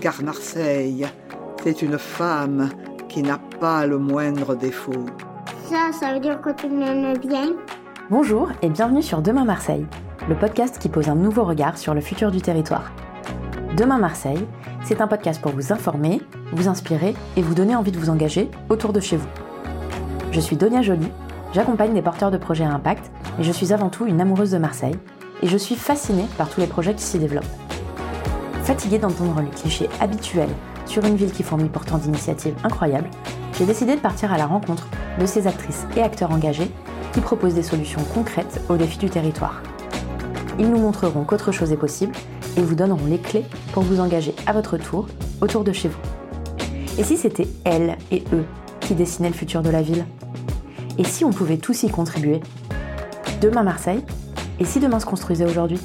car Marseille, c'est une femme qui n'a pas le moindre défaut. Ça, ça veut dire que tu m'aimes bien Bonjour et bienvenue sur Demain Marseille, le podcast qui pose un nouveau regard sur le futur du territoire. Demain Marseille, c'est un podcast pour vous informer, vous inspirer et vous donner envie de vous engager autour de chez vous. Je suis Donia Joly, j'accompagne des porteurs de projets à impact et je suis avant tout une amoureuse de Marseille et je suis fascinée par tous les projets qui s'y développent. Fatiguée d'entendre les clichés habituels sur une ville qui fournit pourtant d'initiatives incroyables, j'ai décidé de partir à la rencontre de ces actrices et acteurs engagés qui proposent des solutions concrètes aux défis du territoire. Ils nous montreront qu'autre chose est possible et vous donneront les clés pour vous engager à votre tour autour de chez vous. Et si c'était elles et eux qui dessinaient le futur de la ville? Et si on pouvait tous y contribuer? Demain Marseille? Et si demain se construisait aujourd'hui?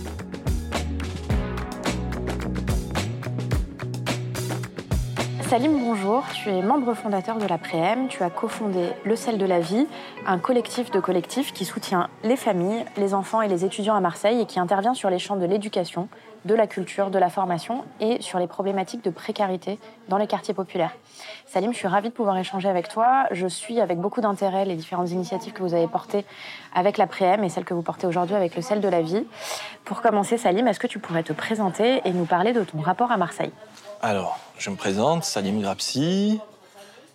Salim, bonjour. Tu es membre fondateur de la Préem. Tu as cofondé Le Sel de la Vie, un collectif de collectifs qui soutient les familles, les enfants et les étudiants à Marseille et qui intervient sur les champs de l'éducation, de la culture, de la formation et sur les problématiques de précarité dans les quartiers populaires. Salim, je suis ravie de pouvoir échanger avec toi. Je suis avec beaucoup d'intérêt les différentes initiatives que vous avez portées avec la Préem et celles que vous portez aujourd'hui avec le Sel de la Vie. Pour commencer, Salim, est-ce que tu pourrais te présenter et nous parler de ton rapport à Marseille? Alors, je me présente, Salim Grapsi,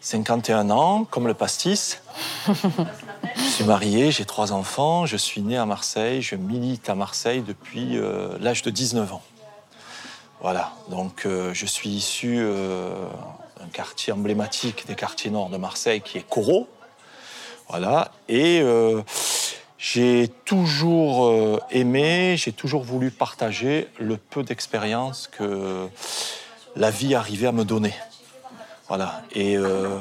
51 ans, comme le pastis. je suis marié, j'ai trois enfants, je suis né à Marseille, je milite à Marseille depuis euh, l'âge de 19 ans. Voilà, donc euh, je suis issu euh, d'un quartier emblématique des quartiers nord de Marseille qui est Corot. Voilà, et j'ai toujours aimé, j'ai toujours voulu partager le peu d'expérience que la vie arrivait à me donner. Voilà. Et euh,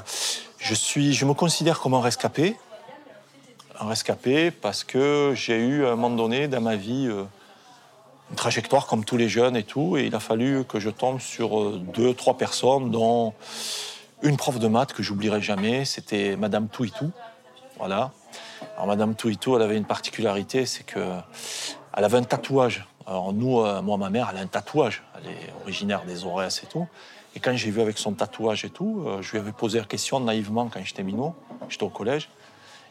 je, suis, je me considère comme un rescapé. Un rescapé parce que j'ai eu à un moment donné dans ma vie euh, une trajectoire comme tous les jeunes et tout. Et il a fallu que je tombe sur euh, deux, trois personnes, dont une prof de maths que j'oublierai jamais. C'était Madame Touitou. Voilà. Alors Madame Touitou, elle avait une particularité, c'est que elle avait un tatouage alors nous, euh, moi, ma mère, elle a un tatouage. Elle est originaire des Aurès et tout. Et quand j'ai vu avec son tatouage et tout, euh, je lui avais posé la question naïvement quand j'étais minot, j'étais au collège.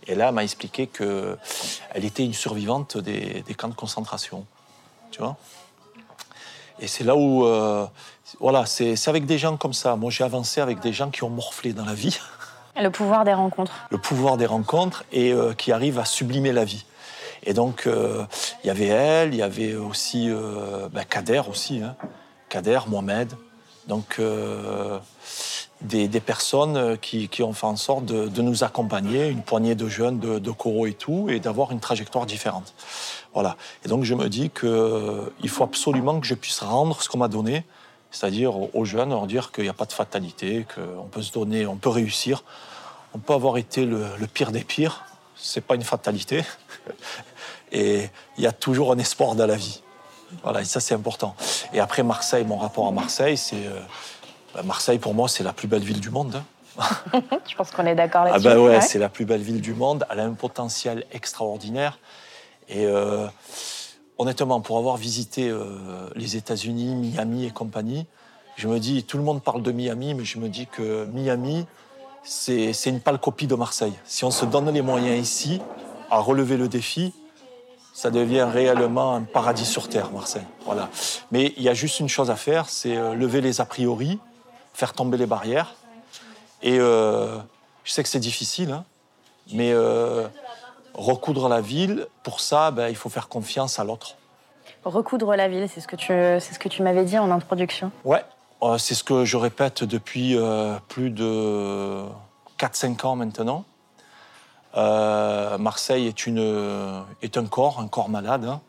Et là, elle m'a expliqué qu'elle était une survivante des, camps de concentration. Tu vois? Et c'est là où. Euh, voilà, c'est avec des gens comme ça. Moi, j'ai avancé avec des gens qui ont morflé dans la vie. Le pouvoir des rencontres. Le pouvoir des rencontres et qui arrivent à sublimer la vie. Et donc, euh, il y avait elle, il y avait aussi euh, ben, Kader aussi, hein. Kader, Mohamed. Donc, euh, des, personnes qui, ont fait en sorte de, nous accompagner, une poignée de jeunes de, de Coro et tout, et d'avoir une trajectoire différente. Voilà. Et donc, je me dis qu'il faut absolument que je puisse rendre ce qu'on m'a donné, c'est-à-dire aux jeunes, leur dire qu'il n'y a pas de fatalité, qu'on peut se donner, on peut réussir. On peut avoir été le, le pire des pires, c'est pas une fatalité. Et il y a toujours un espoir dans la vie. Voilà, et ça c'est important. Et après Marseille, mon rapport à Marseille, c'est euh, bah, Marseille pour moi c'est la plus belle ville du monde. Hein. Je pense qu'on est d'accord là-dessus. Ah bah ouais, c'est la plus belle ville du monde. Elle a un potentiel extraordinaire. Et euh, honnêtement, pour avoir visité euh, les États-Unis, Miami et compagnie, je me dis, tout le monde parle de Miami, mais je me dis que Miami, c'est une pâle copie de Marseille. Si on se donne les moyens ici à relever le défi, ça devient réellement un paradis sur terre, Marseille. Voilà. Mais il y a juste une chose à faire, c'est euh, lever les a priori, faire tomber les barrières. Et euh, je sais que c'est difficile, hein, mais euh, recoudre la ville, pour ça, ben, il faut faire confiance à l'autre. Recoudre la ville, c'est ce que tu, c'est ce que tu m'avais dit en introduction. Ouais, c'est ce que je répète depuis plus de 4-5 ans maintenant. Euh, Marseille est, une, est un corps, un corps malade, hein,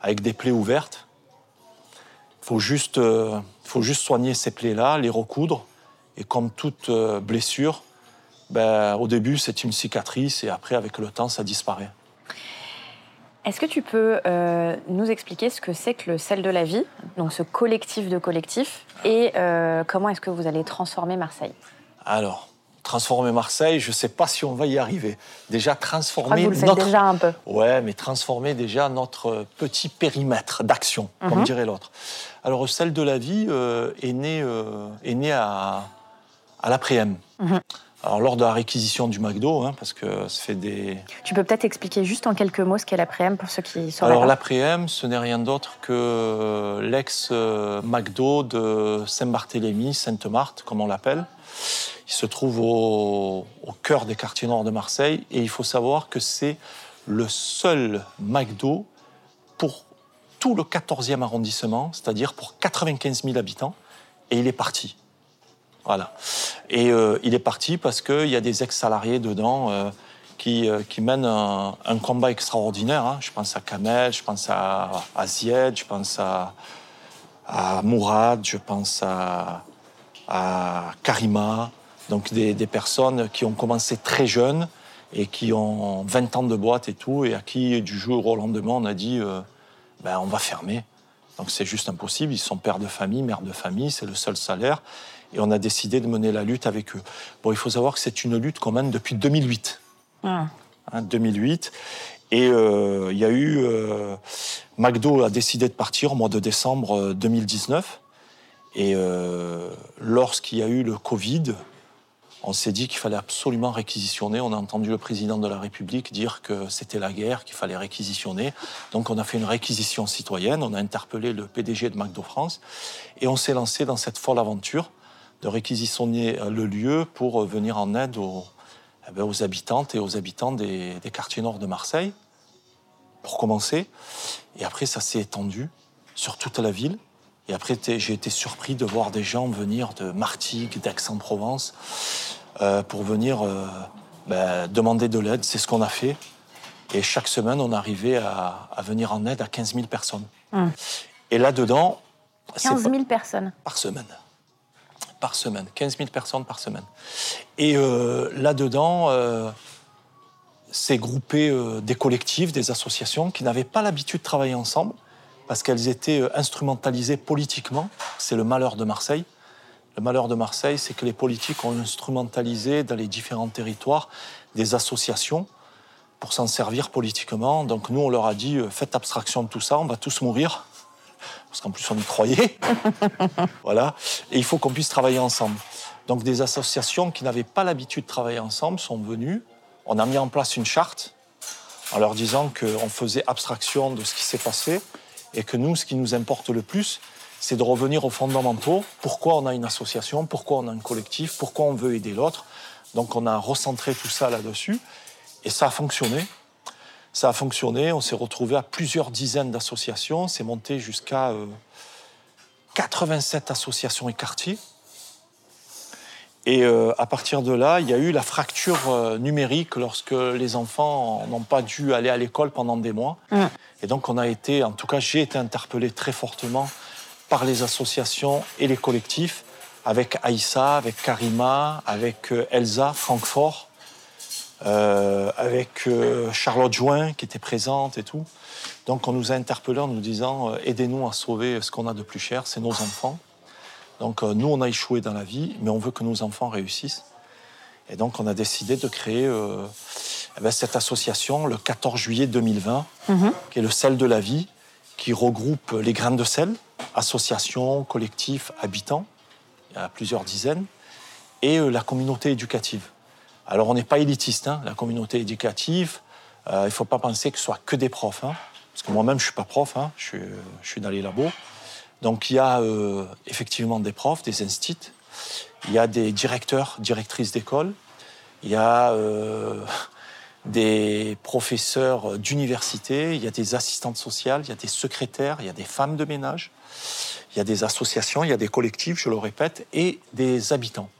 avec des plaies ouvertes. Il faut juste, euh, faut juste soigner ces plaies-là, les recoudre. Et comme toute euh, blessure, ben, au début, c'est une cicatrice et après, avec le temps, ça disparaît. Est-ce que tu peux nous expliquer ce que c'est que le sel de la vie, donc ce collectif de collectifs, et comment est-ce que vous allez transformer Marseille? Alors, Transformer Marseille, je ne sais pas si on va y arriver. Déjà Je crois que transformer vous le faites notre déjà un peu. Ouais, mais transformer déjà notre petit périmètre d'action, comme Mhm. dirait l'autre. Alors, celle de la vie euh, est née, euh, est née à, à l'après-m. Mhm. Alors, lors de la réquisition du McDo, hein, parce que ça fait des. Tu peux peut-être expliquer juste en quelques mots ce qu'est l'après-m pour ceux qui sauraient Alors, l'après-m, ce n'est rien d'autre que l'ex-McDo de Saint-Barthélemy, Sainte-Marthe, comme on l'appelle. Il se trouve au, cœur des quartiers nord de Marseille et il faut savoir que c'est le seul McDo pour tout le 14e arrondissement, c'est-à-dire pour 95 000 habitants, et il est parti. Voilà. Et euh, il est parti parce qu'il y a des ex-salariés dedans euh, qui, euh, qui mènent un, combat extraordinaire. hein. Je pense à Kamel, je pense à, Zied, je pense à Mourad, je pense à, à Karima. Donc des, des personnes qui ont commencé très jeunes et qui ont 20 ans de boîte et tout, et à qui, du jour au lendemain, on a dit euh, ben, on va fermer. Donc c'est juste impossible. Ils sont pères de famille, mères de famille, c'est le seul salaire. Et on a décidé de mener la lutte avec eux. Bon, il faut savoir que c'est une lutte qu'on mène depuis 2008. Ah. Hein, 2008. Et euh, il y a eu. euh, McDo a décidé de partir au mois de décembre euh, 2019. Et euh, lorsqu'il y a eu le Covid, on s'est dit qu'il fallait absolument réquisitionner. On a entendu le président de la République dire que c'était la guerre, qu'il fallait réquisitionner. Donc on a fait une réquisition citoyenne, on a interpellé le PDG de McDo France et on s'est lancé dans cette folle aventure de réquisitionner euh, le lieu pour euh, venir en aide aux, eh ben, aux habitantes et aux habitants des, des quartiers nord de Marseille, pour commencer. Et après, ça s'est étendu sur toute la ville. Et après, j'ai été surpris de voir des gens venir de Martigues, d'Aix-en-Provence, euh, pour venir euh, ben, demander de l'aide. C'est ce qu'on a fait. Et chaque semaine, on arrivait à, à venir en aide à 15 000 personnes. Hum. Et là-dedans, c'est 15 pas- 000 personnes. par semaine. Par semaine. 15 000 personnes par semaine. Et euh, là-dedans, c'est groupé euh, des collectifs, des associations qui n'avaient pas l'habitude de travailler ensemble parce qu'elles étaient euh, instrumentalisées politiquement. C'est le malheur de Marseille. Le malheur de Marseille, c'est que les politiques ont instrumentalisé dans les différents territoires des associations pour s'en servir politiquement. Donc nous, on leur a dit, euh, faites abstraction de tout ça, on va tous mourir. Parce qu'en plus, on y croyait. voilà. Et il faut qu'on puisse travailler ensemble. Donc des associations qui n'avaient pas l'habitude de travailler ensemble sont venues. On a mis en place une charte en leur disant qu'on faisait abstraction de ce qui s'est passé et que nous, ce qui nous importe le plus, c'est de revenir aux fondamentaux. Pourquoi on a une association, pourquoi on a un collectif, pourquoi on veut aider l'autre? Donc on a recentré tout ça là-dessus et ça a fonctionné. Ça a fonctionné, on s'est retrouvé à plusieurs dizaines d'associations, c'est monté jusqu'à euh, 87 associations et quartiers. Et euh, à partir de là, il y a eu la fracture euh, numérique lorsque les enfants n'ont pas dû aller à l'école pendant des mois. Mm. Et donc on a été, en tout cas j'ai été interpellé très fortement par les associations et les collectifs, avec Aïssa, avec Karima, avec euh, Elsa, Francfort, euh, avec Charlotte Join qui était présente et tout. Donc on nous a interpellés en nous disant aidez-nous à sauver ce qu'on a de plus cher, c'est nos enfants. Donc euh, nous on a échoué dans la vie, mais on veut que nos enfants réussissent. Et donc on a décidé de créer euh, eh ben, cette association le 14 juillet 2020, Mhm. qui est le sel de la vie, qui regroupe les graines de sel, associations, collectifs, habitants, il y a plusieurs dizaines, et euh, la communauté éducative. Alors on n'est pas élitiste, hein, la communauté éducative, euh, il ne faut pas penser que ce soit que des profs, hein, parce que moi-même je ne suis pas prof, hein, je, suis, je suis dans les labos. Donc il y a euh, effectivement des profs, des instituts, il y a des directeurs, directrices d'école, il y a euh, des professeurs d'université, il y a des assistantes sociales, il y a des secrétaires, il y a des femmes de ménage, il y a des associations, il y a des collectifs, je le répète, et des habitants.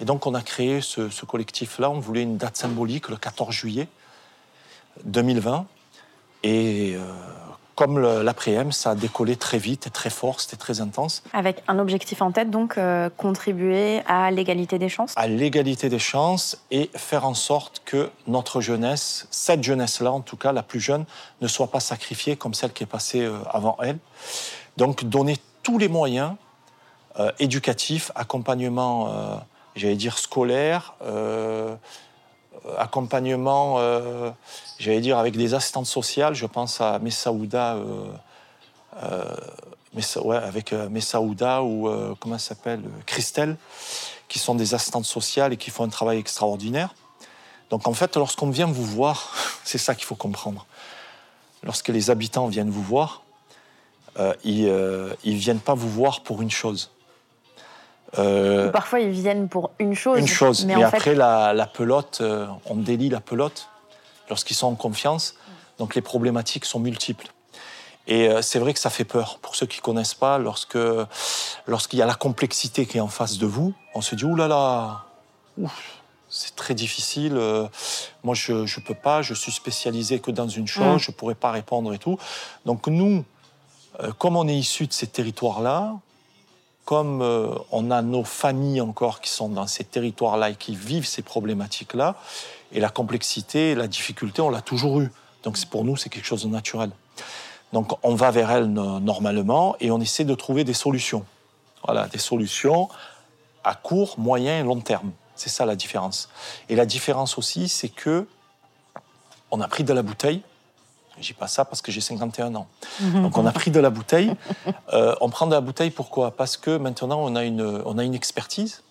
Et donc on a créé ce, ce collectif-là, on voulait une date symbolique, le 14 juillet 2020. Et euh, comme l'après-m, ça a décollé très vite et très fort, c'était très intense. Avec un objectif en tête, donc euh, contribuer à l'égalité des chances. à l'égalité des chances et faire en sorte que notre jeunesse, cette jeunesse-là en tout cas, la plus jeune, ne soit pas sacrifiée comme celle qui est passée euh, avant elle. Donc donner tous les moyens euh, éducatifs, accompagnement euh, j'allais dire, scolaire, accompagnement, euh, j'allais dire, avec des assistantes sociales. Je pense à Messaouda, euh, euh, Messa- ouais, avec euh, Messaouda ou, euh, comment elle s'appelle, euh, Christelle, qui sont des assistantes sociales et qui font un travail extraordinaire. Donc en fait, lorsqu'on vient vous voir, c'est ça qu'il faut comprendre. Lorsque les habitants viennent vous voir, euh, ils ne viennent pas vous voir pour une chose. Euh, Ou Parfois, ils viennent pour une chose. une chose. Mais Mais, en fait, après, la, la pelote, euh, on délie la pelote lorsqu'ils sont en confiance. Donc les problématiques sont multiples. Et euh, c'est vrai que ça fait peur. Pour ceux qui ne connaissent pas, lorsque, lorsqu'il y a la complexité qui est en face de vous, on se dit, ouh là là, ouf, c'est très difficile. euh, moi, je ne peux pas, je suis spécialisé que dans une chose, Mm. je ne pourrais pas répondre et tout. Donc nous, euh, comme on est issus de ces territoires-là, comme euh, on a nos familles encore qui sont dans ces territoires-là et qui vivent ces problématiques-là, et la complexité, la difficulté, on l'a toujours eu. Donc pour nous, c'est quelque chose de naturel. Donc on va vers elles no- normalement et on essaie de trouver des solutions. Voilà, des solutions à court, moyen et long terme. C'est ça la différence. Et la différence aussi, c'est que on a pris de la bouteille. Je dis pas ça parce que j'ai 51 ans. Donc on a pris de la bouteille. Euh, on prend de la bouteille pourquoi? Parce que maintenant on a une, on a une expertise.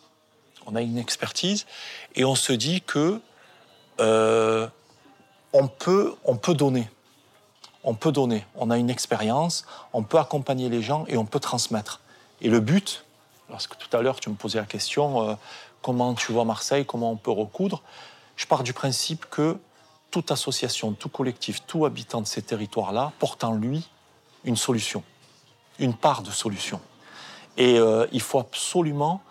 On a une expertise et on se dit que euh, on, peut, on peut donner. On peut donner. On a une expérience, on peut accompagner les gens et on peut transmettre. Et le but, lorsque tout à l'heure tu me posais la question, euh, comment tu vois Marseille, comment on peut recoudre, je pars du principe que toute association, tout collectif, tout habitant de ces territoires-là porte en lui une solution, une part de solution. Et euh, il faut absolument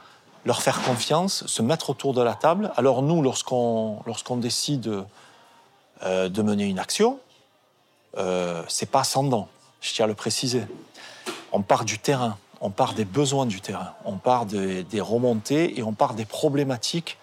leur faire confiance, se mettre autour de la table. Alors nous, lorsqu'on décide euh, de mener une action, euh, c'est pas dents, je tiens à le préciser. On part du terrain, on part des besoins du terrain, on part des, des remontées et on part des problématiques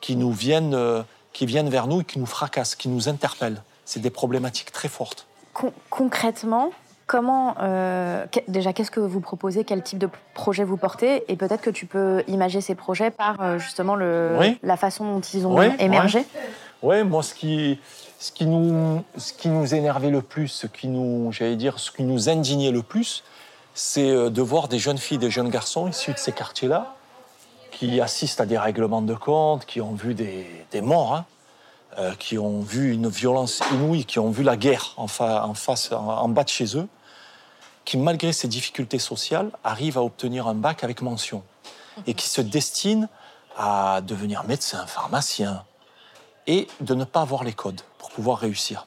qui nous viennent, euh, qui viennent vers nous et qui nous fracassent, qui nous interpellent. C'est des problématiques très fortes. con- concrètement, comment. euh, déjà, qu'est-ce que vous proposez? Quel type de projet vous portez? Et peut-être que tu peux imager ces projets par euh, justement le, Oui. la façon dont ils ont Oui, émergé. Ouais, moi, ce qui, ce qui nous, ce qui nous énervait le plus, ce qui nous, j'allais dire, ce qui nous indignait le plus, c'est euh, de voir des jeunes filles, des jeunes garçons issus de ces quartiers-là, qui assistent à des règlements de compte, qui ont vu des, morts, hein, euh, qui ont vu une violence inouïe, qui ont vu la guerre en face, en, en bas de chez eux, qui, malgré ces difficultés sociales, arrivent à obtenir un bac avec mention et qui se destinent à devenir médecin, pharmacien, et de ne pas avoir les codes pour pouvoir réussir.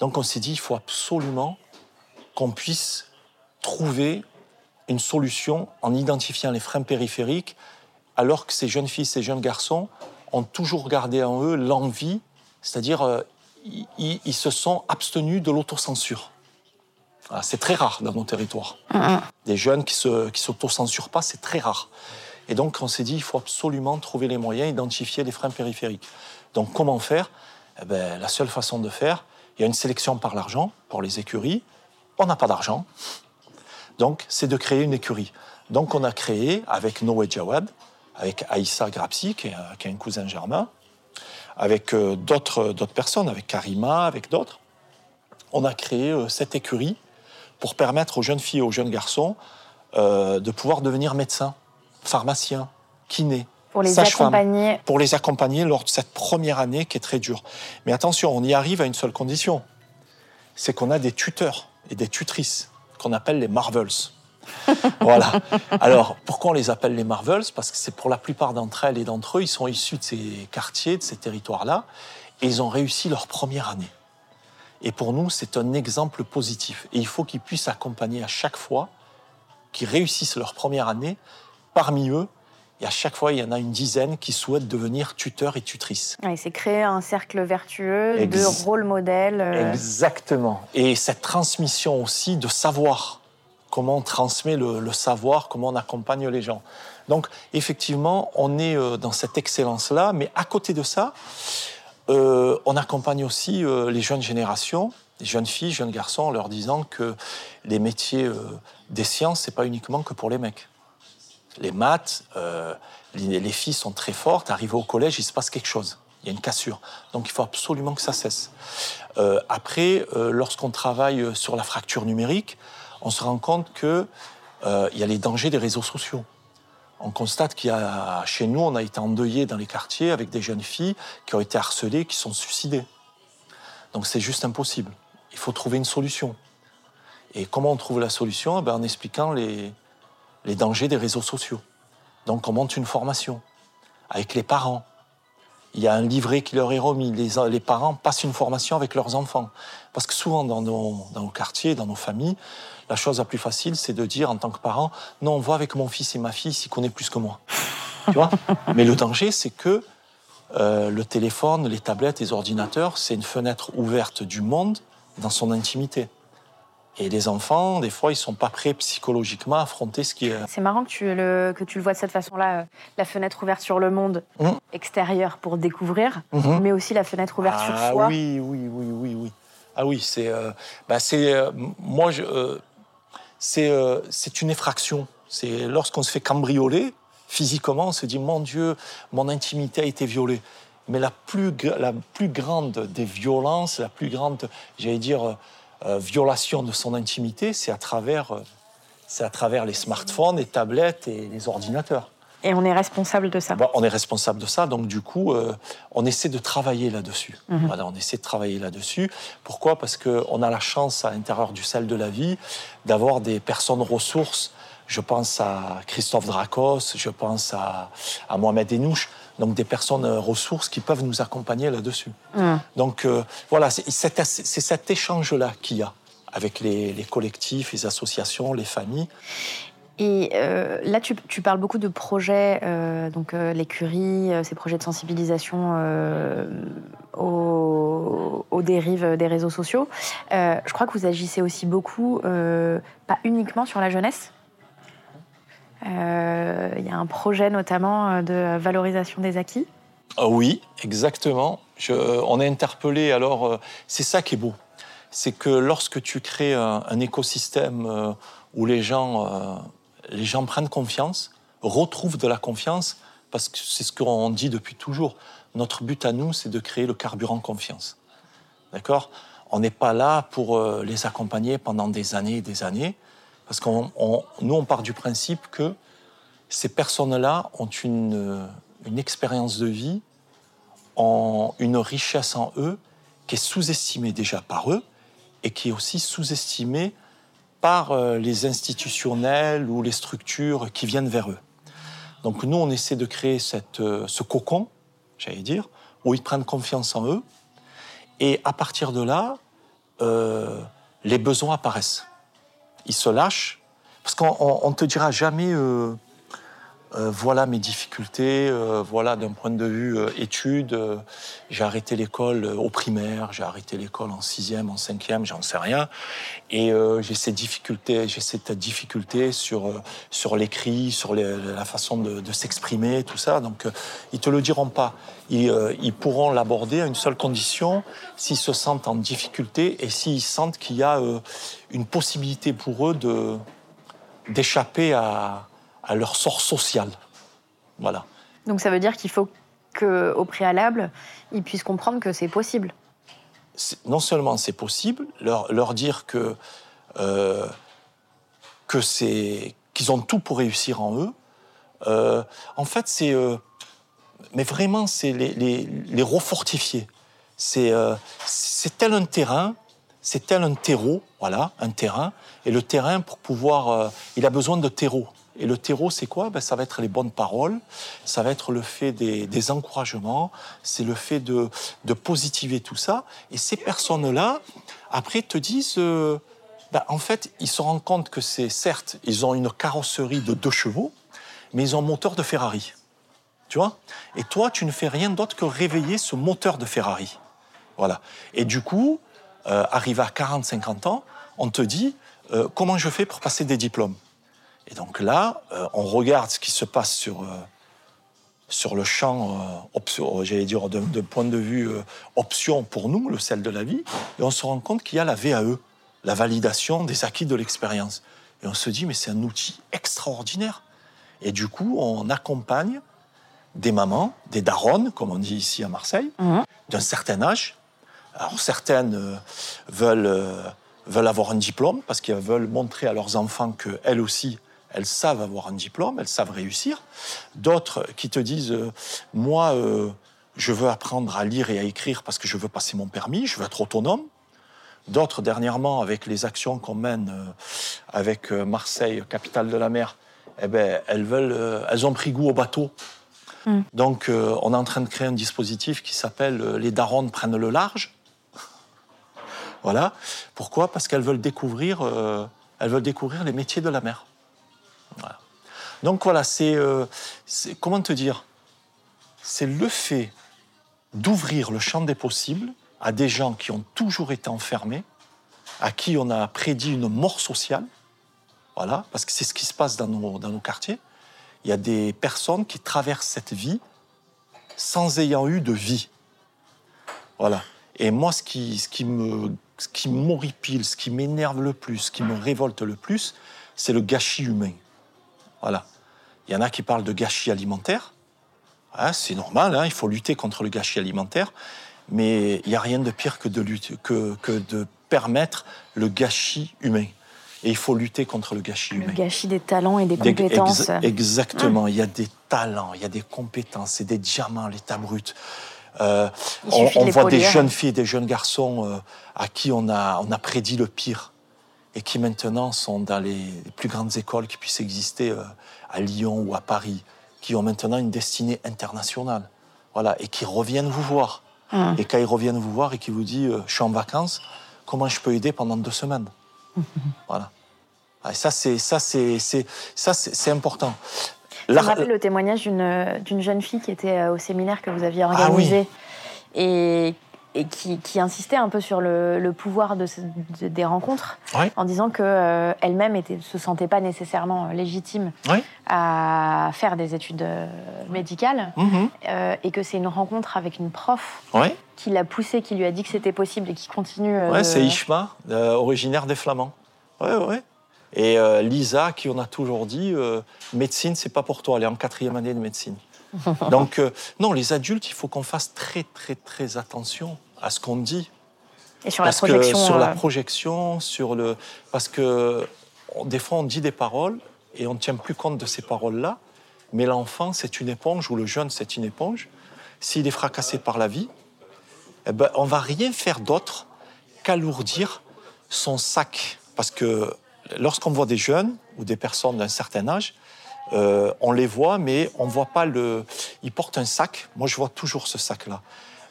Donc on s'est dit, il faut absolument qu'on puisse trouver une solution en identifiant les freins périphériques, alors que ces jeunes filles, ces jeunes garçons ont toujours gardé en eux l'envie, c'est-à-dire euh, ils, se sont abstenus de l'autocensure. Voilà, c'est très rare dans nos territoires. Des jeunes qui ne qui s'autocensurent pas, c'est très rare. Et donc on s'est dit, il faut absolument trouver les moyens, identifier les freins périphériques. Donc comment faire? Eh ben, La seule façon de faire, il y a une sélection par l'argent, pour les écuries. On n'a pas d'argent. Donc c'est de créer une écurie. Donc on a créé avec Noé Jawad, avec Aïssa Grapsi, qui est, un- qui est un cousin germain, avec euh, d'autres personnes, avec Karima, avec d'autres. On a créé euh, cette écurie pour permettre aux jeunes filles et aux jeunes garçons euh, de pouvoir devenir médecins, pharmaciens, kinés, Pour les accompagner. pour les accompagner lors de cette première année qui est très dure. Mais attention, on y arrive à une seule condition, c'est qu'on a des tuteurs et des tutrices qu'on appelle les Marvels. voilà. Alors, pourquoi on les appelle les Marvels? Parce que c'est pour la plupart d'entre elles et d'entre eux, ils sont issus de ces quartiers, de ces territoires-là, et ils ont réussi leur première année. Et pour nous, c'est un exemple positif. Et il faut qu'ils puissent accompagner à chaque fois, qu'ils réussissent leur première année. Parmi eux, et à chaque fois, il y en a une dizaine qui souhaitent devenir tuteurs et tutrices. Ouais, c'est créer un cercle vertueux Ex- de rôle modèle. euh, Exactement. Et cette transmission aussi de savoir, comment on transmet le, savoir, comment on accompagne les gens. Donc, effectivement, on est euh, dans cette excellence-là, mais à côté de ça, euh, on accompagne aussi euh, les jeunes générations, les jeunes filles, jeunes garçons, en leur disant que les métiers des sciences, c'est pas uniquement que pour les mecs. Les maths, les, les filles sont très fortes, arrivées au collège, il se passe quelque chose. Il y a une cassure. Donc il faut absolument que ça cesse. Après, lorsqu'on travaille sur la fracture numérique, on se rend compte qu'il euh, y a les dangers des réseaux sociaux. On constate qu'il chez nous, on a été endeuillés dans les quartiers avec des jeunes filles qui ont été harcelées, qui sont suicidées. Donc c'est juste impossible. Il faut trouver une solution. Et comment on trouve la solution? Eh ben, En expliquant les, les dangers des réseaux sociaux. Donc on monte une formation avec les parents. Il y a un livret qui leur est remis. Les, les parents passent une formation avec leurs enfants. Parce que souvent dans nos, dans nos quartiers, dans nos familles, la chose la plus facile, c'est de dire en tant que parent, non, on voit avec mon fils et ma fille s'il connaît plus que moi. tu vois? Mais le danger, c'est que euh, le téléphone, les tablettes, les ordinateurs, c'est une fenêtre ouverte du monde dans son intimité. Et les enfants, des fois, ils sont pas prêts psychologiquement à affronter ce qui est. C'est marrant que tu, le, que tu le vois de cette façon-là, euh, la fenêtre ouverte sur le monde Mmh. extérieur pour découvrir, Mhm. mais aussi la fenêtre ouverte sur ah soi. oui, oui, oui, oui, oui. Ah oui, c'est, euh, bah c'est, euh, moi, je, euh, c'est, euh, c'est une effraction. C'est lorsqu'on se fait cambrioler physiquement, on se dit mon Dieu, mon intimité a été violée. Mais la plus, la plus grande des violences, la plus grande, j'allais dire, euh, euh, violation de son intimité, c'est à à travers les smartphones, les tablettes et les ordinateurs. Et on est responsable de ça. Bon, on est responsable de ça, donc du coup, euh, on essaie de travailler là-dessus. Mhm. Voilà, on essaie de travailler là-dessus. Pourquoi? Parce qu'on a la chance, à l'intérieur du sel de la vie, d'avoir des personnes ressources. Je pense à Christophe Dracos, je pense à, à Mohamed Enouche, donc des personnes euh, ressources qui peuvent nous accompagner là-dessus. Mhm. Donc euh, voilà, c'est cet, c'est cet échange-là qu'il y a avec les, les collectifs, les associations, les familles. Et euh, là, tu, parles beaucoup de projets, euh, donc euh, l'écurie, ces projets de sensibilisation aux, dérives des réseaux sociaux. Je crois que vous agissez aussi beaucoup, pas uniquement sur la jeunesse. Il y a un projet notamment de valorisation des acquis. Ah oui, exactement. On est interpellé. Alors, c'est ça qui est beau. C'est que lorsque tu crées un, écosystème où les gens, les gens prennent confiance, retrouvent de la confiance, parce que c'est ce qu'on dit depuis toujours. Notre but à nous, c'est de créer le carburant confiance. D'accord? On n'est pas là pour euh, les accompagner pendant des années et des années, parce on- nous, on part du principe que ces personnes-là ont une, euh, une expérience de vie, ont une richesse en eux qui est sous-estimée déjà par eux et qui est aussi sous-estimée par euh, les institutionnels ou les structures qui viennent vers eux. Donc nous, on essaie de créer cette, euh, ce cocon, j'allais dire, où ils prennent confiance en eux. Et à partir de là, euh, les besoins apparaissent. Ils se lâchent. Parce qu'on ne te dira jamais, euh, voilà mes difficultés, euh, voilà d'un point de vue euh, études, euh, j'ai arrêté l'école au primaire, j'ai arrêté l'école en sixième, en cinquième, j'en sais rien. Et j'ai ces difficultés, j'ai cette difficulté sur, sur l'écrit, sur la façon de, s'exprimer, tout ça. Donc, ils te le diront pas. Ils, ils pourront l'aborder à une seule condition, s'ils se sentent en difficulté et s'ils sentent qu'il y a une possibilité pour eux de, d'échapper à, à leur sort social. Voilà. Donc ça veut dire qu'il faut qu'au préalable, ils puissent comprendre que c'est possible. non seulement c'est possible, leur, leur dire que, euh, que c'est, qu'ils ont tout pour réussir en eux. Euh, en fait, c'est. euh, mais vraiment, c'est les, les, les refortifier. C'est, c'est tel un terrain, c'est tel un terreau, voilà, un terrain. Et le terrain, pour pouvoir. il a besoin de terreau. Et le terreau, c'est quoi? Ben, Ça va être les bonnes paroles, ça va être le fait des, encouragements, c'est le fait de, de positiver tout ça. Et ces personnes-là, après, te disent, euh, ben, en fait, ils se rendent compte que c'est, certes, ils ont une carrosserie de deux chevaux, mais ils ont un moteur de Ferrari. Tu vois? Et toi, tu ne fais rien d'autre que réveiller ce moteur de Ferrari. Voilà. Et du coup, euh, arrivé à 40-50 ans, on te dit, euh, comment je fais pour passer des diplômes? Et donc là, euh, on regarde ce qui se passe sur, euh, sur le champ, euh, euh, j'allais dire, de, de point de vue option pour nous, le sel de la vie, et on se rend compte qu'il y a la VAE, la validation des acquis de l'expérience. Et on se dit, mais c'est un outil extraordinaire. Et du coup, on accompagne des mamans, des daronnes, comme on dit ici à Marseille, Mhm. d'un certain âge. Alors certaines veulent, veulent avoir un diplôme parce qu'elles veulent montrer à leurs enfants qu'elles aussi, elles savent avoir un diplôme, elles savent réussir. D'autres qui te disent, euh, moi, euh, je veux apprendre à lire et à écrire parce que je veux passer mon permis, je veux être autonome. D'autres, dernièrement, avec les actions qu'on mène euh, avec Marseille, capitale de la mer, eh ben, elles, veulent, elles ont pris goût au bateau. Mm. Donc, on est en train de créer un dispositif qui s'appelle Les darons prennent le large. voilà. Pourquoi? Parce qu'elles veulent découvrir, euh, elles veulent découvrir les métiers de la mer. Donc voilà, c'est, euh, c'est- comment te dire? C'est le fait d'ouvrir le champ des possibles à des gens qui ont toujours été enfermés, à qui on a prédit une mort sociale. Voilà, parce que c'est ce qui se passe dans nos, dans nos quartiers. Il y a des personnes qui traversent cette vie sans ayant eu de vie. Voilà. Et moi, ce qui, ce qui me, ce qui m'horripile, ce qui m'énerve le plus, ce qui me révolte le plus, c'est le gâchis humain. Voilà. Il y en a qui parlent de gâchis alimentaire. Ah, c'est normal, hein, il faut lutter contre le gâchis alimentaire. Mais il n'y a rien de pire que de, lutter, que, que de permettre le gâchis humain. Et il faut lutter contre le gâchis Le humain. gâchis des talents et des compétences. ex- exactement. Il y a des talents, il y a des compétences, c'est des diamants, l'état brut. Euh, on de voit des jeunes filles et des jeunes garçons euh, à qui on a, on a prédit le pire et qui maintenant sont dans les, plus grandes écoles qui puissent exister euh, à Lyon ou à Paris, qui ont maintenant une destinée internationale. Voilà, et qui reviennent vous voir. Hum. Et quand ils reviennent vous voir et qu'ils vous disent euh, Je suis en vacances, comment je peux aider pendant deux semaines? Voilà. Ah, Et ça, c'est ça, c'est ça, c'est important. Ça La- me rappelle le témoignage d'une d'une jeune fille qui était euh, au séminaire que vous aviez Ah oui. organisé et, et qui, qui insistait un peu sur le, le pouvoir de, ce- de- des rencontres Oui. en disant qu'elle-même ne se sentait pas nécessairement euh, légitime Oui. à faire des études euh, médicales Mhm. euh, et que c'est une rencontre avec une prof qui l'a poussée, qui lui a dit que c'était possible et qui continue. euh, ouais, c'est Ishma, euh, originaire des Flamands. Ouais, ouais. Et euh, Lisa, qui on a toujours dit, euh, médecine, c'est pas pour toi. Elle est en quatrième année de médecine. Donc, euh, non, les adultes, il faut qu'on fasse très, très, très attention à ce qu'on dit. Et sur Parce la projection. que sur la euh, projection, sur le, parce que des fois on dit des paroles et on ne tient plus compte de ces paroles-là. Mais l'enfant, c'est une éponge ou le jeune, c'est une éponge. S'il est fracassé par la vie, eh ben, on va rien faire d'autre qu'alourdir son sac. Parce que lorsqu'on voit des jeunes ou des personnes d'un certain âge, euh, on les voit, mais on voit pas le. Ils portent un sac. Moi, je vois toujours ce sac-là.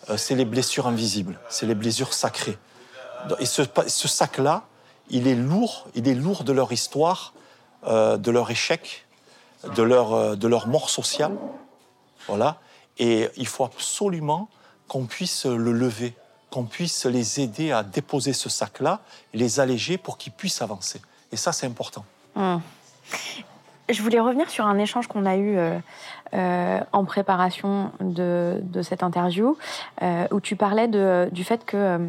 Euh, c'est les blessures invisibles, c'est les blessures sacrées. Et ce, sac-là, il est lourd, il est lourd de leur histoire, euh, de leur échec, de leur, de leur mort sociale. Voilà. Et il faut absolument qu'on puisse le lever, qu'on puisse les aider à déposer ce sac-là, les alléger pour qu'ils puissent avancer. Et ça, c'est important. Hum. Je voulais revenir sur un échange qu'on a eu euh, euh, en préparation de, cette interview, euh, où tu parlais du fait que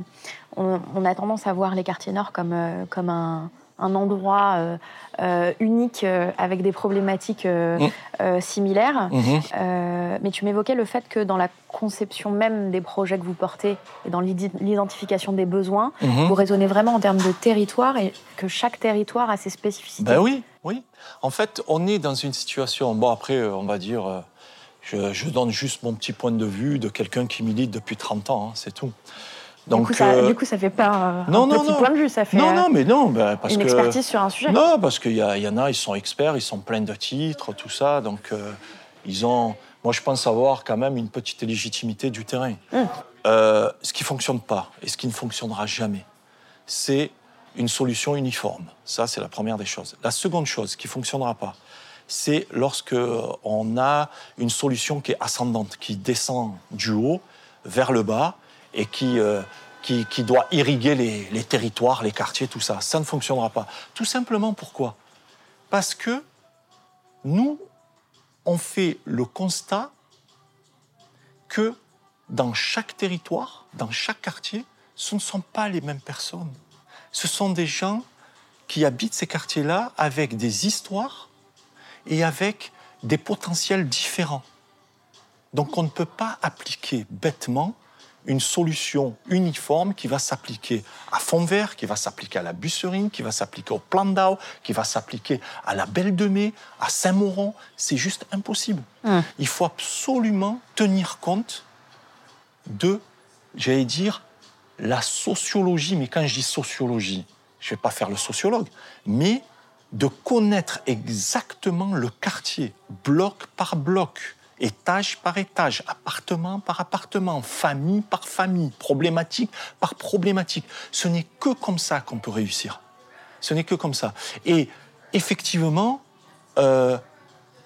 on, a tendance à voir les quartiers nord comme un, un endroit euh, euh, unique euh, avec des problématiques euh, Mm. euh, similaires. Euh, mais tu m'évoquais le fait que dans la conception même des projets que vous portez et dans l'identification des besoins, Mhm. vous raisonnez vraiment en termes de territoire et que chaque territoire a ses spécificités. Ben oui, oui. En fait, on est dans une situation. Bon, après, on va dire, je, je donne juste mon petit point de vue de quelqu'un qui milite depuis 30 ans, hein, c'est tout. Du, coup, ça, euh, du coup, ça fait pas euh, non, un non, petit non. point de vue, ça fait non, euh, non, mais non, ben, parce une que expertise sur un sujet. non, parce qu'il y, en a, ils sont experts, ils sont pleins de titres, tout ça, donc euh, ils ont. Moi, je pense avoir quand même une petite légitimité du terrain. Euh, ce qui fonctionne pas et ce qui ne fonctionnera jamais, c'est une solution uniforme. Ça, c'est la première des choses. La seconde chose qui fonctionnera pas, c'est lorsque on a une solution qui est ascendante, qui descend du haut vers le bas et qui, euh, qui, qui doit irriguer les, les territoires, les quartiers, tout ça. Ça ne fonctionnera pas. Tout simplement pourquoi? Parce que nous, on fait le constat que dans chaque territoire, dans chaque quartier, ce ne sont pas les mêmes personnes. Ce sont des gens qui habitent ces quartiers-là avec des histoires et avec des potentiels différents. Donc on ne peut pas appliquer bêtement une solution uniforme qui va s'appliquer à Fontvert, qui va s'appliquer à la Busserine, qui va s'appliquer au Plandau, qui va s'appliquer à la Belle de Mai, à Saint-Mauron. C'est juste impossible. Hum. Il faut absolument tenir compte de, j'allais dire, la sociologie. Mais quand je dis sociologie, je ne vais pas faire le sociologue, mais de connaître exactement le quartier, bloc par bloc, étage par étage, appartement par appartement, famille par famille, problématique par problématique. Ce n'est que comme ça qu'on peut réussir. Ce n'est que comme ça. Et effectivement, euh,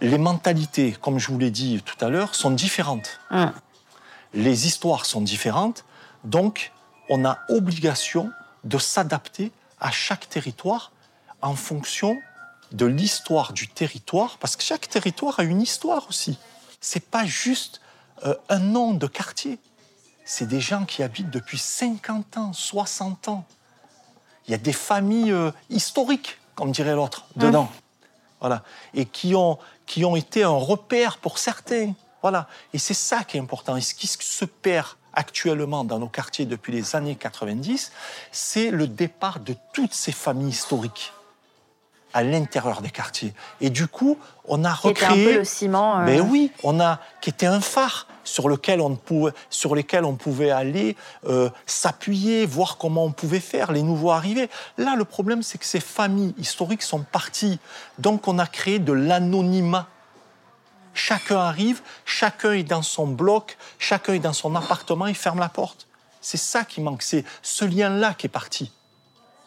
les mentalités, comme je vous l'ai dit tout à l'heure, sont différentes. Hum. Les histoires sont différentes, donc on a obligation de s'adapter à chaque territoire en fonction de l'histoire du territoire, parce que chaque territoire a une histoire aussi. C'est pas juste euh, un nom de quartier. C'est des gens qui habitent depuis 50 ans, 60 ans. Il y a des familles euh, historiques, comme dirait l'autre, dedans. Voilà. Et qui ont, qui ont été un repère pour certains. Voilà. Et c'est ça qui est important. Et ce qui se perd actuellement dans nos quartiers depuis les années 90, c'est le départ de toutes ces familles historiques à l'intérieur des quartiers. Et du coup, on a C'était un recréé. peu le ciment. euh, Mais oui, on a qui était un phare sur lequel on pouvait, sur lesquels on pouvait aller euh, s'appuyer, voir comment on pouvait faire les nouveaux arrivés. Là, le problème, c'est que ces familles historiques sont parties, donc on a créé de l'anonymat. Chacun arrive, chacun est dans son bloc, chacun est dans son appartement, il ferme la porte. C'est ça qui manque, c'est ce lien-là qui est parti.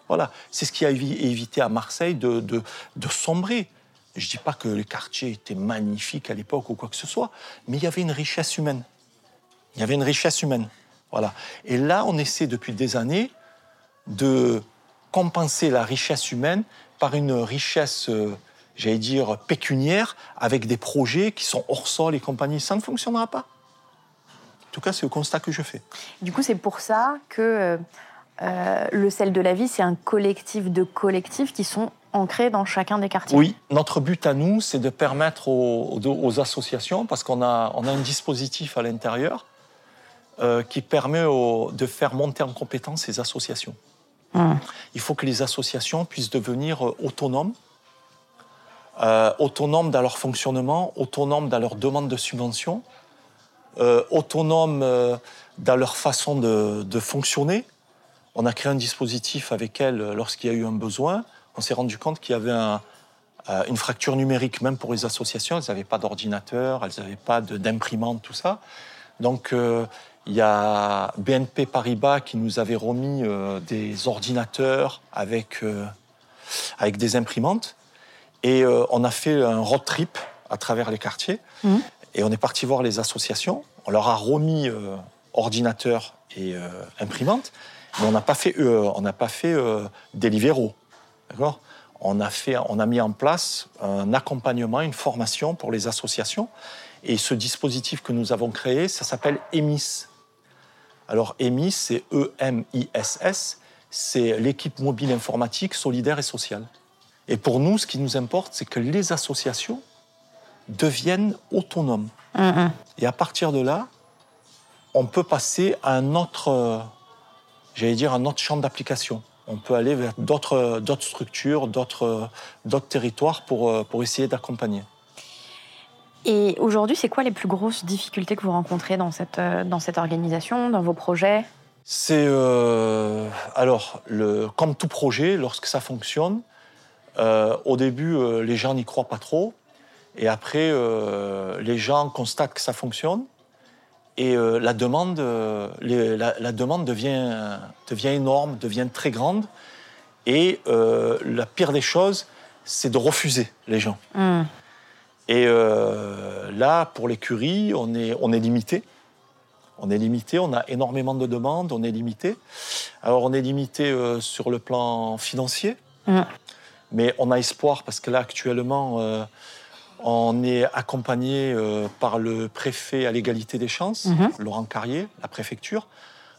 Voilà, c'est ce qui a évi- évité à Marseille de sombrer. Je ne dis pas que les quartiers étaient magnifiques à l'époque ou quoi que ce soit, mais il y avait une richesse humaine. Il y avait une richesse humaine. Voilà. Et là, on essaie depuis des années de compenser la richesse humaine par une richesse, euh, j'allais dire, pécuniaire, avec des projets qui sont hors sol et compagnie. Ça ne fonctionnera pas. En tout cas, c'est le constat que je fais. Du coup, c'est pour ça que euh, euh, le sel de la vie, c'est un collectif de collectifs qui sont ancrés dans chacun des quartiers. Oui, notre but à nous, c'est de permettre aux, associations, parce qu'on a, on a un dispositif à l'intérieur euh, qui permet aux- de faire monter en compétence ces associations. Hum. Il faut que les associations puissent devenir euh, autonomes, euh, autonomes dans leur fonctionnement, autonomes dans leur demande de subvention, autonomes dans leur façon de, de fonctionner. On a créé un dispositif avec elles euh, lorsqu'il y a eu un besoin. On s'est rendu compte qu'il y avait un- euh, une fracture numérique, même pour les associations. Elles n'avaient pas d'ordinateur, elles n'avaient pas d'imprimante, tout ça. Donc, euh, il y a BNP Paribas qui nous avait remis euh, des ordinateurs avec, euh, avec des imprimantes. Et on a fait un road trip à travers les quartiers. Mhm. Et on est parti voir les associations. On leur a remis ordinateurs et imprimantes. Mais on n'a pas fait, euh, on n'a pas fait euh, Deliveroo. D'accord? On a, fait, on a mis en place un accompagnement, une formation pour les associations. Et ce dispositif que nous avons créé, ça s'appelle EMIS. Alors EMIS, c'est E-M-I-S-S, c'est l'équipe mobile informatique solidaire et sociale. Et pour nous, ce qui nous importe, c'est que les associations deviennent autonomes. Et à partir de là, on peut passer à un autre, euh, j'allais dire, un autre champ d'application. On peut aller vers d'autres structures, d'autres territoires pour, pour essayer d'accompagner. Et aujourd'hui, c'est quoi les plus grosses difficultés que vous rencontrez dans cette, dans cette organisation, dans vos projets? C'est euh, alors le, comme tout projet, lorsque ça fonctionne, euh, au début euh, les gens n'y croient pas trop, et après les gens constatent que ça fonctionne, et euh, la demande, euh, les- la, la demande devient devient énorme, devient très grande, et euh, la pire des choses, c'est de refuser les gens. Hum. Et là, pour l'écurie, on est, on est limité. On est limité, on a énormément de demandes, on est limité. Alors, on est limité sur le plan financier, Mm. mais on a espoir parce que là, actuellement, on est accompagné euh, par le préfet à l'égalité des chances, Mhm. Laurent Carrier, la préfecture.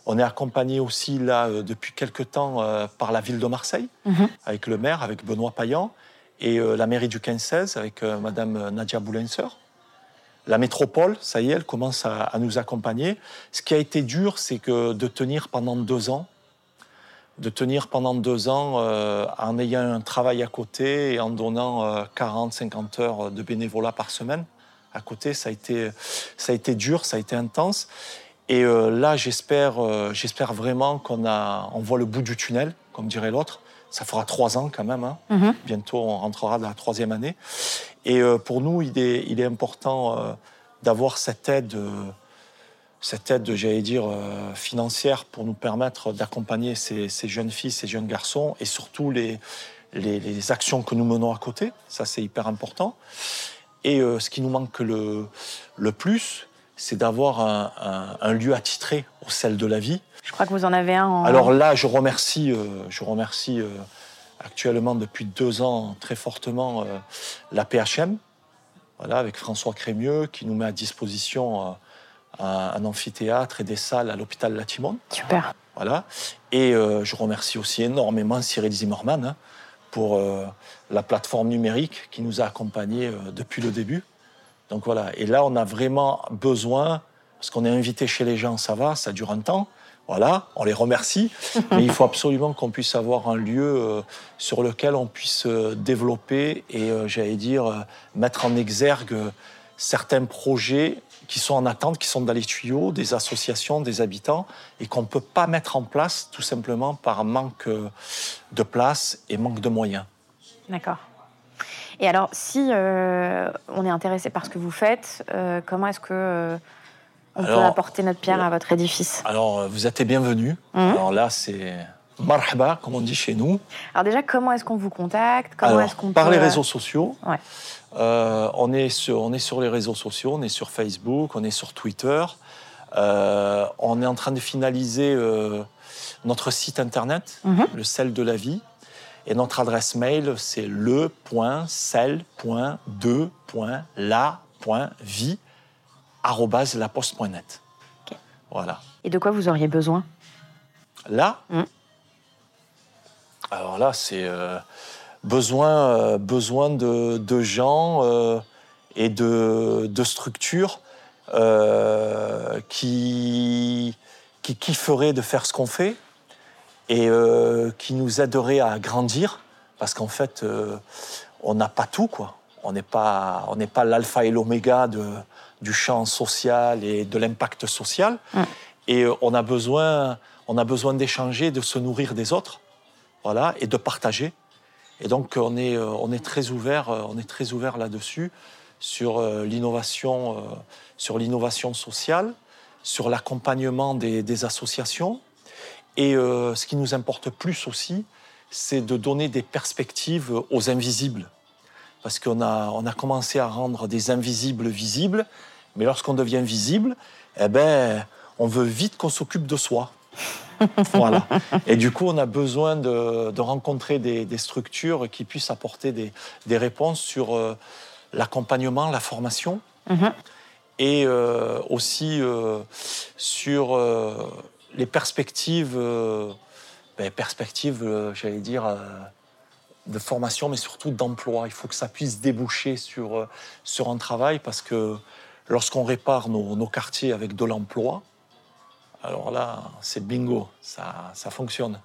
On est accompagné aussi, là, euh, depuis quelque temps, euh, par la ville de Marseille, Mhm. avec le maire, avec Benoît Payan, et la mairie du 15-16, avec Madame Nadia Boulenser. la métropole, ça y est, elle commence à, à nous accompagner. Ce qui a été dur, c'est que de tenir pendant deux ans, de tenir pendant deux ans euh, en ayant un travail à côté et en donnant euh, 40, 50 heures de bénévolat par semaine à côté, ça a été, ça a été dur, ça a été intense. Et euh, là, j'espère, euh, j'espère vraiment qu'on a, on voit le bout du tunnel, comme dirait l'autre. Ça fera trois ans quand même. hein. Mhm. Bientôt, on rentrera dans la troisième année. Et euh, pour nous, il est, il est important euh, d'avoir cette aide, euh, cette aide, j'allais dire, euh, financière pour nous permettre d'accompagner ces, ces jeunes filles, ces jeunes garçons, et surtout les, les, les actions que nous menons à côté. Ça, c'est hyper important. Et euh, ce qui nous manque le, le plus, c'est d'avoir un, un- un lieu attitré au sel de la vie. Je crois que vous en avez un en... Alors là, je remercie, euh, je remercie actuellement depuis deux ans très fortement la PHM, voilà, avec François Crémieux, qui nous met à disposition un, un amphithéâtre et des salles à l'hôpital Latimone. Super. Voilà. Et euh, je remercie aussi énormément Cyril Zimmermann hein, pour euh, la plateforme numérique qui nous a accompagnés euh, depuis le début. Donc voilà. Et là, on a vraiment besoin, parce qu'on est invité chez les gens, ça va, ça dure un temps. Voilà, on les remercie, mais il faut absolument qu'on puisse avoir un lieu sur lequel on puisse développer et, j'allais dire, mettre en exergue certains projets qui sont en attente, qui sont dans les tuyaux, des associations, des habitants, et qu'on ne peut pas mettre en place tout simplement par manque euh, de place et manque de moyens. D'accord. Et alors, si euh, on est intéressé par ce que vous faites, euh, comment est-ce que euh, on peut apporter notre pierre à votre édifice? Alors, vous êtes les bienvenus. Mhm. Alors là, c'est marhaba, comme on dit chez nous. Alors déjà, comment est-ce qu'on vous contacte? Comment est-ce qu'on par peut, les réseaux sociaux. Ouais. Euh, on, est sur, on est sur les réseaux sociaux, on est sur Facebook, on est sur Twitter. Euh, on est en train de finaliser euh, notre site internet, Mhm. le sel de la vie. Et notre adresse mail, c'est le.sel.2.la.vie arobase laposte.net. Ok. Voilà. Et de quoi vous auriez besoin? Là, Mm. alors là, c'est euh, besoin, euh, besoin de, de gens euh, et de, de structures euh, qui, qui kifferaient de faire ce qu'on fait et qui nous aideraient à grandir parce qu'en fait, on n'a pas tout, quoi. On n'est pas, on n'est pas l'alpha et l'oméga de, du champ social et de l'impact social. Et on a besoin, on a besoin d'échanger, de se nourrir des autres, voilà, et de partager. Et donc on est, euh, on est très ouvert, euh, on est très ouvert là-dessus sur euh, l'innovation, sur l'innovation sociale, sur l'accompagnement des, associations. Et ce qui nous importe plus aussi, c'est de donner des perspectives aux invisibles. Parce qu'on a, on a commencé à rendre des invisibles visibles, mais lorsqu'on devient visible, eh ben, on veut vite qu'on s'occupe de soi. voilà. Et du coup, on a besoin de, de rencontrer des, des structures qui puissent apporter des, des réponses sur euh, l'accompagnement, la formation, Mhm. et euh, aussi euh, sur les perspectives, ben, perspectives, j'allais dire, de formation, mais surtout d'emploi. Il faut que ça puisse déboucher sur, sur un travail parce que lorsqu'on répare nos, nos quartiers avec de l'emploi, alors là, c'est bingo, ça, ça fonctionne.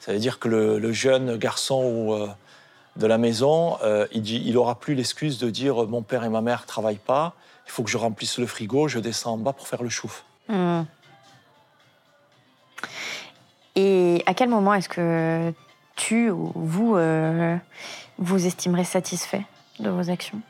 Ça veut dire que le, le jeune garçon ou, euh, de la maison, euh, il n'aura plus l'excuse de dire euh, mon père et ma mère ne travaillent pas, il faut que je remplisse le frigo, je descends en bas pour faire le chouf. Hmm. Et à quel moment est-ce que tu ou vous euh, vous estimerez satisfait de vos actions?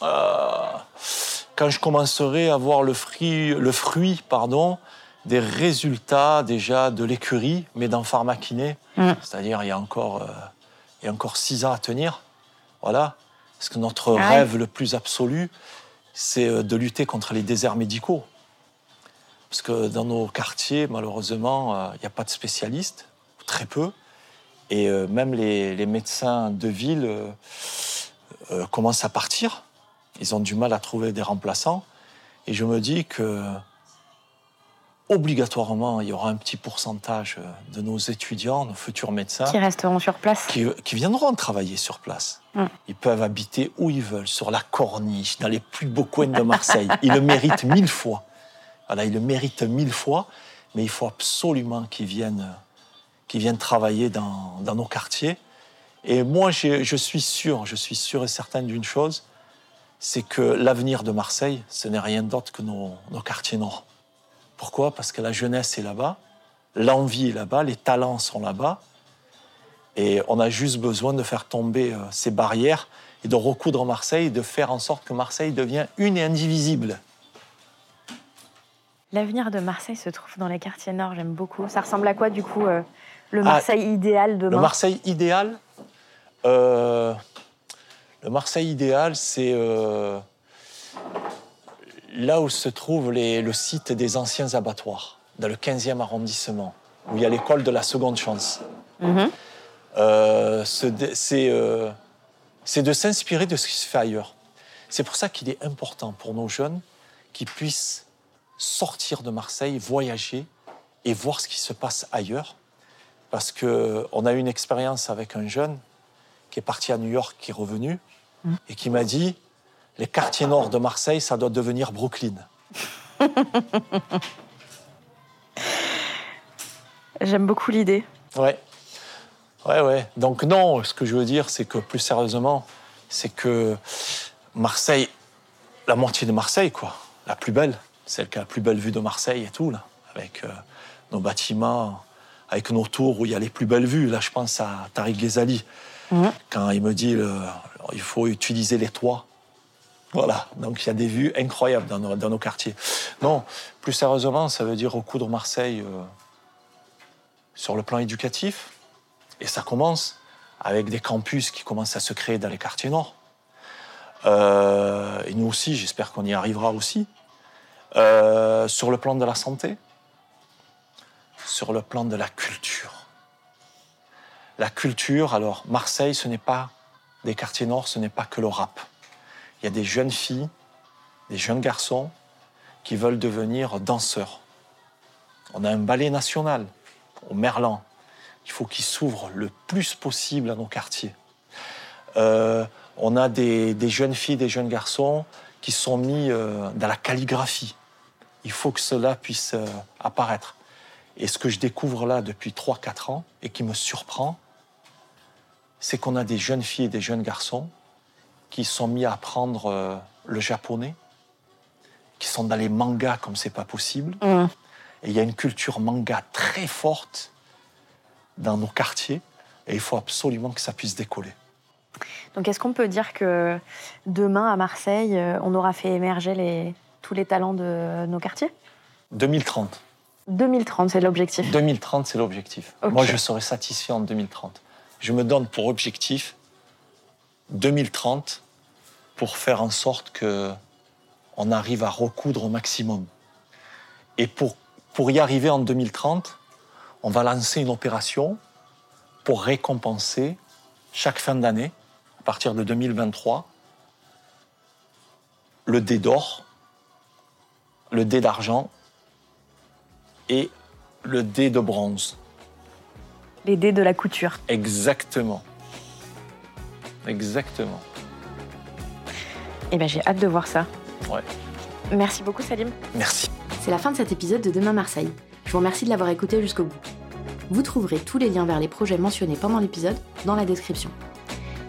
Quand je commencerai à voir le fruit, le fruit pardon, des résultats déjà de l'écurie, mais dans Pharmakiné, Mm. c'est-à-dire il y a encore, euh, il y a encore six ans à tenir, voilà. Parce que notre Ah rêve le plus absolu, c'est euh, de lutter contre les déserts médicaux. Parce que dans nos quartiers, malheureusement, euh, il n'y a pas de spécialistes, très peu. Et euh, même les, les médecins de ville commencent à partir. Ils ont du mal à trouver des remplaçants. Et je me dis que obligatoirement, il y aura un petit pourcentage de nos étudiants, nos futurs médecins, Qui resteront sur place. qui, qui viendront travailler sur place. Mm. Ils peuvent habiter où ils veulent, sur la corniche, dans les plus beaux coins de Marseille. Ils le méritent mille fois. Voilà, ils le méritent mille fois, mais il faut absolument qu'ils viennent, qu'ils viennent travailler dans, dans nos quartiers. Et moi, je suis sûr, je suis sûr et certain d'une chose, c'est que l'avenir de Marseille, ce n'est rien d'autre que nos, nos quartiers nord. Pourquoi? Parce que la jeunesse est là-bas, l'envie est là-bas, les talents sont là-bas, et on a juste besoin de faire tomber euh, ces barrières et de recoudre Marseille, de faire en sorte que Marseille devienne une et indivisible. L'avenir de Marseille se trouve dans les quartiers nord, j'aime beaucoup. Ça ressemble à quoi, du coup, euh, le Ah, Marseille idéal demain? Le Marseille idéal, euh, le Marseille idéal, c'est euh, là où se trouve les- le site des anciens abattoirs, dans le 15e arrondissement, où il y a l'école de la seconde chance. Mhm. Euh, c'est euh, c'est de s'inspirer de ce qui se fait ailleurs. C'est pour ça qu'il est important pour nos jeunes qu'ils puissent sortir de Marseille, voyager et voir ce qui se passe ailleurs. Parce qu'on a eu une expérience avec un jeune qui est parti à New York, qui est revenu, et qui m'a dit les quartiers nord de Marseille, ça doit devenir Brooklyn. J'aime beaucoup l'idée. Ouais. Ouais, ouais. Donc non, ce que je veux dire, c'est que plus sérieusement, c'est que Marseille, la moitié de Marseille, quoi, la plus belle, celle qui a la plus belle vue de Marseille et tout, là, avec euh, nos bâtiments, avec nos tours où il y a les plus belles vues. Là, je pense à Tariq Ghezali, Mhm. quand il me dit le- il faut utiliser les toits. Voilà, donc il y a des vues incroyables dans nos, quartiers. Non, plus sérieusement, ça veut dire recoudre Marseille euh, sur le plan éducatif. Et ça commence avec des campus qui commencent à se créer dans les quartiers nord. Euh, et nous aussi, j'espère qu'on y arrivera aussi. Euh, sur le plan de la santé, sur le plan de la culture. La culture, alors Marseille, ce n'est pas des quartiers nord, ce n'est pas que le rap. Il y a des jeunes filles, des jeunes garçons qui veulent devenir danseurs. On a un ballet national au Merlan. Il faut qu'il s'ouvre le plus possible à nos quartiers. Euh, on a des, jeunes filles, des jeunes garçons qui sont mis euh, dans la calligraphie. Il faut que cela puisse euh, apparaître. Et ce que je découvre là depuis 3-4 ans et qui me surprend, c'est qu'on a des jeunes filles et des jeunes garçons qui sont mis à apprendre euh, le japonais, qui sont dans les mangas comme c'est pas possible. Mhm. Et il y a une culture manga très forte dans nos quartiers et il faut absolument que ça puisse décoller. Donc, est-ce qu'on peut dire que demain, à Marseille, euh, on aura fait émerger les- tous les talents de nos quartiers? 2030. 2030, c'est l'objectif. 2030, c'est l'objectif. Moi, je serai satisfait en 2030. Je me donne pour objectif 2030 pour faire en sorte que on arrive à recoudre au maximum. Et pour, pour y arriver en 2030, on va lancer une opération pour récompenser chaque fin d'année, à partir de 2023, le dé d'or, le dé d'argent et le dé de bronze. Les dés de la couture. Exactement. Exactement. Eh ben, j'ai hâte de voir ça. Ouais. Merci beaucoup, Salim. Merci. C'est la fin de cet épisode de Demain Marseille. Je vous remercie de l'avoir écouté jusqu'au bout. Vous trouverez tous les liens vers les projets mentionnés pendant l'épisode dans la description.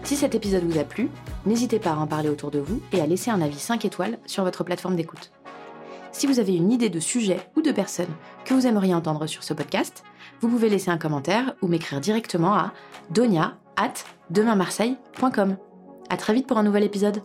Si cet épisode vous a plu, n'hésitez pas à en parler autour de vous et à laisser un avis 5 étoiles sur votre plateforme d'écoute. Si vous avez une idée de sujet ou de personne que vous aimeriez entendre sur ce podcast, vous pouvez laisser un commentaire ou m'écrire directement à donia at demainmarseille.com. À très vite pour un nouvel épisode.